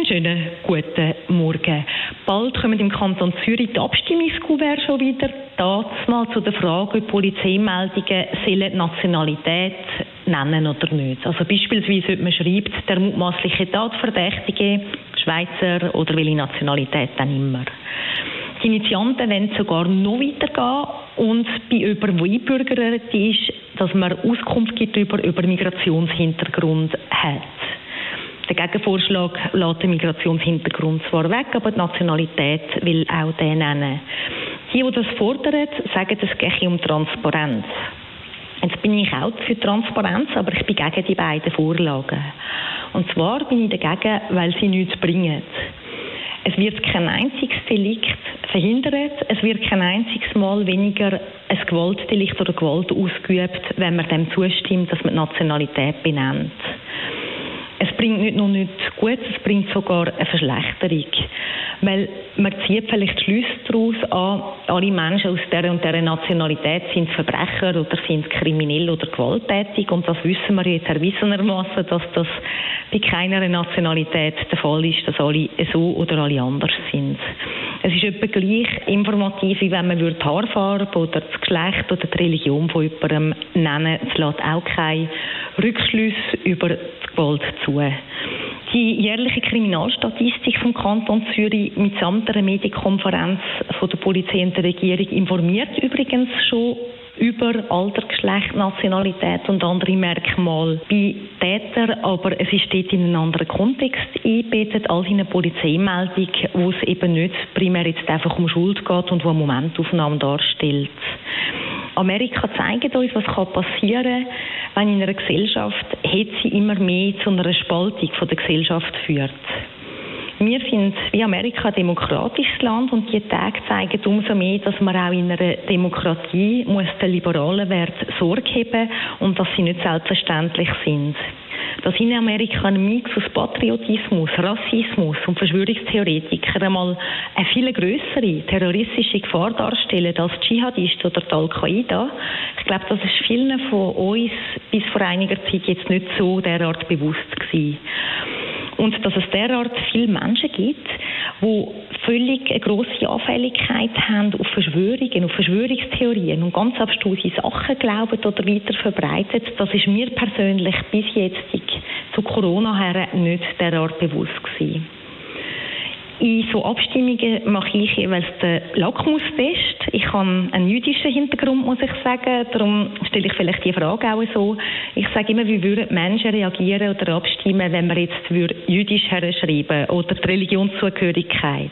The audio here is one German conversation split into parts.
Einen schönen guten Morgen. Bald kommen im Kanton Zürich die Abstimmungskuvert schon wieder. Das mal zu der Frage, ob Polizeimeldungen sollen Nationalität nennen oder nicht. Also beispielsweise, ob man schreibt, der mutmaßliche Tatverdächtige, Schweizer oder welche Nationalität dann immer. Die Initianten wollen sogar noch weitergehen und bei jemandem, der einbürgert ist, dass man Auskunft gibt über, über Migrationshintergrund hat. Gegenvorschlag lässt den Migrationshintergrund zwar weg, aber die Nationalität will auch den nennen. Die, die das fordern, sagen, es gehe um Transparenz. Jetzt bin ich auch für Transparenz, aber ich bin gegen die beiden Vorlagen. Und zwar bin ich dagegen, weil sie nichts bringen. Es wird kein einziges Delikt verhindert, es wird kein einziges Mal weniger ein Gewaltdelikt oder Gewalt ausgeübt, wenn man dem zustimmt, dass man die Nationalität benennt es bringt nicht nur nichts Gutes, es bringt sogar eine Verschlechterung. Weil man zieht vielleicht Schlüsse daraus an, alle Menschen aus dieser und dieser Nationalität sind Verbrecher oder sind kriminell oder gewalttätig und das wissen wir jetzt erwiesenermaßen, dass das bei keiner Nationalität der Fall ist, dass alle so oder alle anders sind. Es ist etwa gleich informativ, wie wenn man die Haarfarbe oder das Geschlecht oder die Religion von jemandem nennen. Es lässt auch keine Rückschlüsse über die Gewalt zu. Die jährliche Kriminalstatistik vom Kanton Zürich mitsamt einer Medienkonferenz von der Polizei und der Regierung informiert übrigens schon über Alter, Geschlecht, Nationalität und andere Merkmale bei Tätern, aber es ist dort in einen anderen Kontext eingebettet als in eine Polizeimeldung, wo es eben nicht primär jetzt einfach um Schuld geht und wo eine Momentaufnahme darstellt. Amerika zeigt uns, was passieren kann, wenn in einer Gesellschaft Hetze immer mehr zu einer Spaltung von der Gesellschaft führt. Wir sind wie Amerika ein demokratisches Land und die Tage zeigen umso mehr, dass man auch in einer Demokratie muss den liberalen Wert Sorge haben und dass sie nicht selbstverständlich sind. Dass in Amerika ein Mix aus Patriotismus, Rassismus und Verschwörungstheoretikern einmal eine viel größere terroristische Gefahr darstellen als Dschihadisten oder Al-Qaida, ich glaube, das ist vielen von uns bis vor einiger Zeit jetzt nicht so derart bewusst gewesen. Und dass es derart viele Menschen gibt, die völlig eine grosse Anfälligkeit haben auf Verschwörungen, auf Verschwörungstheorien und ganz abstruse Sachen glauben oder weiter verbreitet, das ist mir persönlich bis jetzt zu Corona her nicht derart bewusst gewesen. In so Abstimmungen mache ich jeweils den Lackmustest. Ich habe einen jüdischen Hintergrund, muss ich sagen. Darum stelle ich vielleicht die Frage auch so. Ich sage immer, wie würden Menschen reagieren oder abstimmen, wenn man jetzt jüdisch herschreiben oder die Religionszugehörigkeit.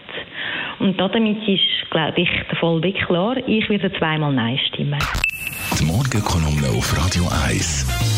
Und damit ist, glaube ich, der wirklich klar. Ich werde zweimal Nein stimmen. Die Morgenkolumne auf Radio 1.